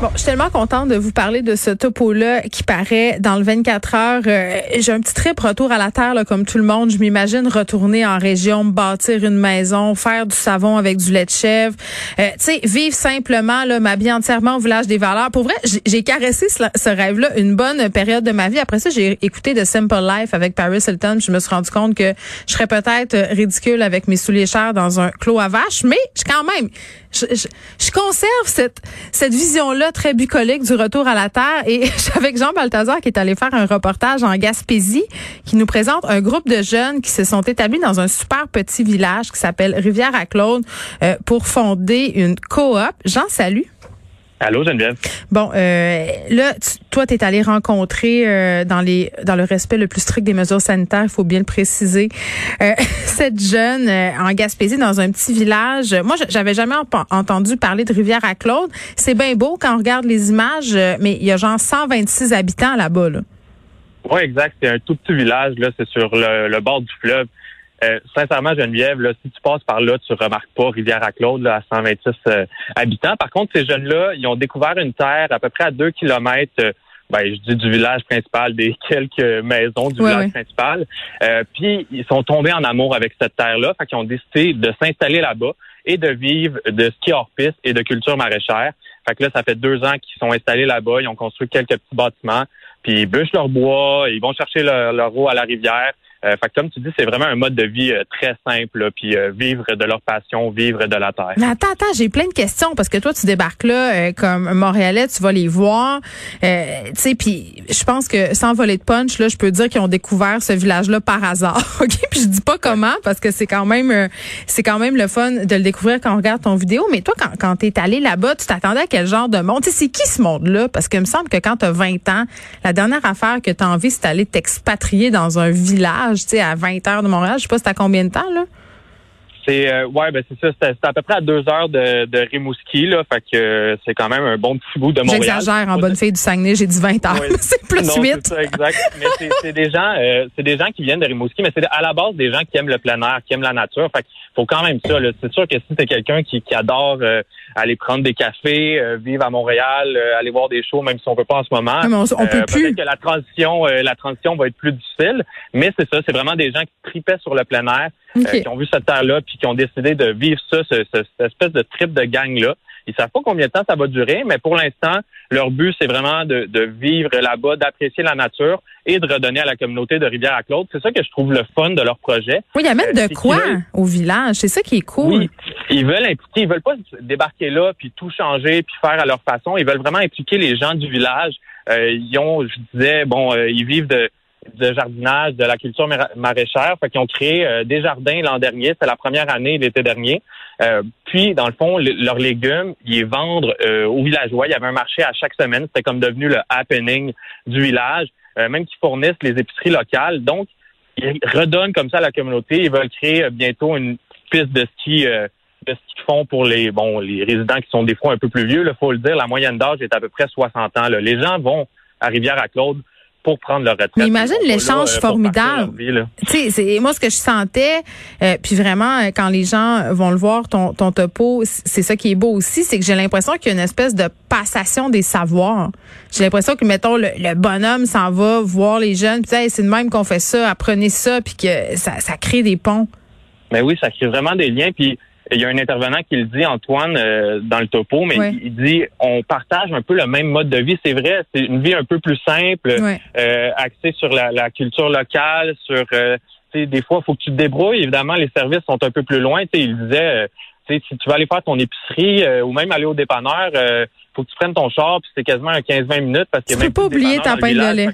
Bon, je suis tellement contente de vous parler de ce topo-là qui paraît dans le 24 heures. Euh, j'ai un petit trip retour à la terre, là, comme tout le monde. Je m'imagine retourner en région, bâtir une maison, faire du savon avec du lait de chèvre. Euh, tu sais, vivre simplement, là, m'habiller entièrement au village des valeurs. Pour vrai, j'ai caressé ce, ce rêve-là une bonne période de ma vie. Après ça, j'ai écouté The Simple Life avec Paris Hilton. Je me suis rendu compte que je serais peut-être ridicule avec mes souliers chers dans un clos à vache, mais quand même, je, conserve cette, cette vision-là très bucolique du retour à la Terre. Et je suis avec Jean Balthazar qui est allé faire un reportage en Gaspésie qui nous présente un groupe de jeunes qui se sont établis dans un super petit village qui s'appelle Rivière-à-Claude euh, pour fonder une coop. Jean, salut. Allô, Geneviève? Bon, euh, là, toi, tu es allé rencontrer euh, dans les dans le respect le plus strict des mesures sanitaires, il faut bien le préciser, euh, cette jeune en Gaspésie dans un petit village. Moi, j'avais jamais entendu parler de rivière à Claude. C'est bien beau quand on regarde les images, mais il y a genre 126 habitants là-bas. Là. Oui, exact. C'est un tout petit village. Là, c'est sur le, le bord du fleuve. Euh, sincèrement, Geneviève, là, si tu passes par là, tu remarques pas Rivière-à-Claude à 126 euh, habitants. Par contre, ces jeunes-là, ils ont découvert une terre à peu près à deux kilomètres. Euh, ben, je dis du village principal, des quelques maisons du Ouais, village ouais. principal. Euh, puis ils sont tombés en amour avec cette terre-là, fait qu'ils ont décidé de s'installer là-bas et de vivre de ski hors piste et de culture maraîchère. Fait que là, ça fait deux ans qu'ils sont installés là-bas. Ils ont construit quelques petits bâtiments, puis ils bûchent leur bois, ils vont chercher leur, leur eau à la rivière. Euh, fait que comme tu dis, c'est vraiment un mode de vie euh, très simple, là, puis euh, vivre de leur passion, vivre de la terre. Mais attends, attends, j'ai plein de questions parce que toi, tu débarques là euh, comme Montréalais, tu vas les voir. Euh, tu sais, puis je pense que sans voler de punch, là, je peux dire qu'ils ont découvert ce village-là par hasard. OK? Puis je dis pas comment parce que c'est quand même euh, c'est quand même le fun de le découvrir quand on regarde ton vidéo. Mais toi, quand, quand tu es allé là-bas, tu t'attendais à quel genre de monde? Tu c'est qui ce monde-là? Parce que il me semble que quand tu as 20 ans, la dernière affaire que tu as envie, c'est d'aller t'expatrier dans un village, tu sais, à 20 heures de Montréal. Je sais pas c'était à combien de temps, là? C'est euh, ouais, ben c'est ça. C'est à peu près à deux heures de, de Rimouski, là. Fait que euh, c'est quand même un bon petit bout de Montréal. J'exagère en bonne fille du Saguenay, j'ai dit 20 heures. C'est plus non, 8. c'est ça, exact. Mais c'est- des gens, euh, c'est des gens qui viennent de Rimouski, mais c'est à la base des gens qui aiment le plein air, qui aiment la nature. Fait qu'il faut quand même ça. C'est sûr que si t'es quelqu'un qui, qui adore euh, aller prendre des cafés, euh, vivre à Montréal, euh, aller voir des shows, même si on peut pas en ce moment, mais on- on peut plus. Peut-être que la transition, euh, la transition va être plus difficile. Mais c'est ça, c'est vraiment des gens qui tripaient sur le plein air, Euh, qui ont vu cette terre-là, puis qui ont décidé de vivre ça, ce- ce- cette espèce de trip de gang-là. Ils savent pas combien de temps ça va durer, mais pour l'instant, leur but, c'est vraiment de, de vivre là-bas, d'apprécier la nature et de redonner à la communauté de Rivière-à-Claude. C'est ça que je trouve le fun de leur projet. Oui, il y a même Euh, de quoi veulent- au village. C'est ça qui est cool. Oui, ils veulent impliquer, ils veulent pas débarquer là puis tout changer puis faire à leur façon. Ils veulent vraiment impliquer les gens du village. Euh, ils ont, je disais, bon, euh, ils vivent de, de jardinage, de la culture mara- maraîchère. Fait qu'ils ont créé euh, des jardins l'an dernier. C'était la première année l'été dernier. Euh, puis, dans le fond, le- leurs légumes, ils vendent euh, aux villageois. Il y avait un marché à chaque semaine. C'était comme devenu le happening du village. Euh, même qu'ils fournissent les épiceries locales. Donc, ils redonnent comme ça à la communauté. Ils veulent créer euh, bientôt une piste de ski euh, de ski de fond pour les bon les résidents qui sont des fois un peu plus vieux. Il faut le dire, la moyenne d'âge est à peu près 60 ans. là. Les gens vont à Rivière-à-Claude pour prendre leur retraite. Mais imagine l'échange euh, formidable. Tu sais, c'est moi ce que je sentais, euh, puis vraiment euh, quand les gens vont le voir ton ton topo, c'est ça qui est beau aussi, c'est que j'ai l'impression qu'il y a une espèce de passation des savoirs. J'ai l'impression que mettons le, le bonhomme s'en va voir les jeunes, puis hey, c'est de même qu'on fait ça, apprenez ça, puis que ça, ça crée des ponts. Mais oui, ça crée vraiment des liens. Puis il y a un intervenant qui le dit, Antoine, euh, dans le topo, mais il, dit on partage un peu le même mode de vie. C'est vrai, c'est une vie un peu plus simple, euh, axée sur la, la culture locale, sur euh, tu sais, des fois, il faut que tu te débrouilles. Évidemment, les services sont un peu plus loin. Tu sais, il disait euh, tu sais, si tu vas aller faire ton épicerie euh, ou même aller au dépanneur, euh, faut que tu prennes ton char, puis c'est quasiment un 15-20 minutes parce que Tu peux pas oublier ta pinte de lait.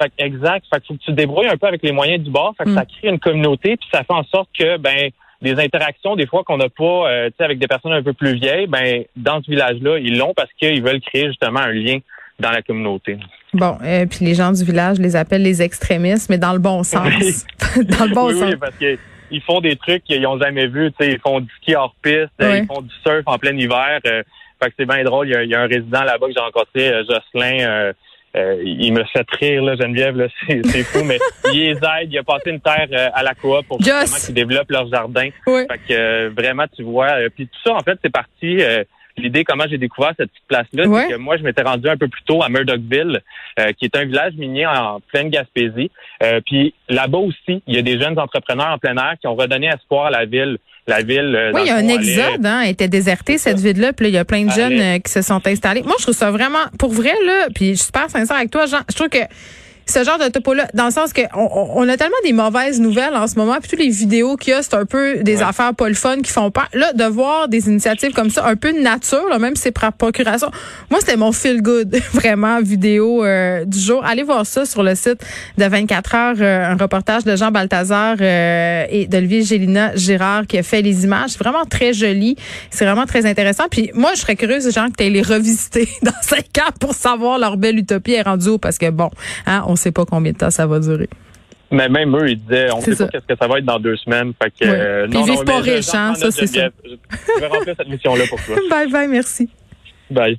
Fait que, exact. Fait faut que tu te débrouilles un peu avec les moyens du bord. Fait que Mm. ça crée une communauté, puis ça fait en sorte que ben des interactions des fois qu'on n'a pas, euh, tu sais, avec des personnes un peu plus vieilles, ben dans ce village-là, ils l'ont parce qu'ils veulent créer justement un lien dans la communauté. Bon, euh, puis les gens du village les appellent les extrémistes, mais dans le bon sens. dans le bon oui, sens. oui, parce que ils font des trucs qu'ils n'ont jamais vus. Tu sais, ils font du ski hors piste, euh, ils font du surf en plein hiver. euh, fait que c'est bien drôle. Il y, a, il y a un résident là-bas que j'ai rencontré, euh, Jocelyn. Euh, euh, il me fait rire, là, Geneviève, là, c'est, fou, mais il les aide. Il a passé une terre euh, à la coop pour justement Joss. qu'ils développent leur jardin. Oui. Fait que euh, vraiment, tu vois. euh, puis tout ça, en fait, c'est parti. L'idée, comment j'ai découvert cette petite place-là, Ouais. c'est que moi, je m'étais rendu un peu plus tôt à Murdochville, euh, qui est un village minier en pleine Gaspésie. Euh, puis là-bas aussi, il y a des jeunes entrepreneurs en plein air qui ont redonné espoir à la ville. La ville. euh, Oui, il y a un exode, hein, elle était désertée, cette ville-là, puis là, il y a plein de jeunes Allez. euh, qui se sont installés. Moi, je trouve ça vraiment, pour vrai, là, puis je suis super sincère avec toi, Jean, je trouve que ce genre de topo-là, dans le sens que on, on- a tellement des mauvaises nouvelles en ce moment, puis toutes les vidéos qu'il y a, c'est un peu des Ouais. affaires pas le fun qui font peur. Là, de voir des initiatives comme ça, un peu de nature, là, même si c'est par procuration. Moi, c'était mon feel good, vraiment, vidéo euh, du jour. Allez voir ça sur le site de 24 heures, euh, un reportage de Jean Balthazar euh, et d'Olivier Gélina Girard qui a fait les images. C'est vraiment très joli. C'est vraiment très intéressant. Puis moi, je serais curieuse, gens, que tu les revisiter dans cinq ans pour savoir leur belle utopie est rendue où, parce que bon, hein, on sait pas combien de temps ça va durer. Mais même eux, ils disaient, on C'est sait ça. pas qu'est-ce que ça va être dans deux semaines. Fait que, Ouais. euh, Puis ils vivent pas mais je- riches, hein, ça, c'est ça. Je vais remplir cette mission-là pour toi. Bye bye, merci. Bye.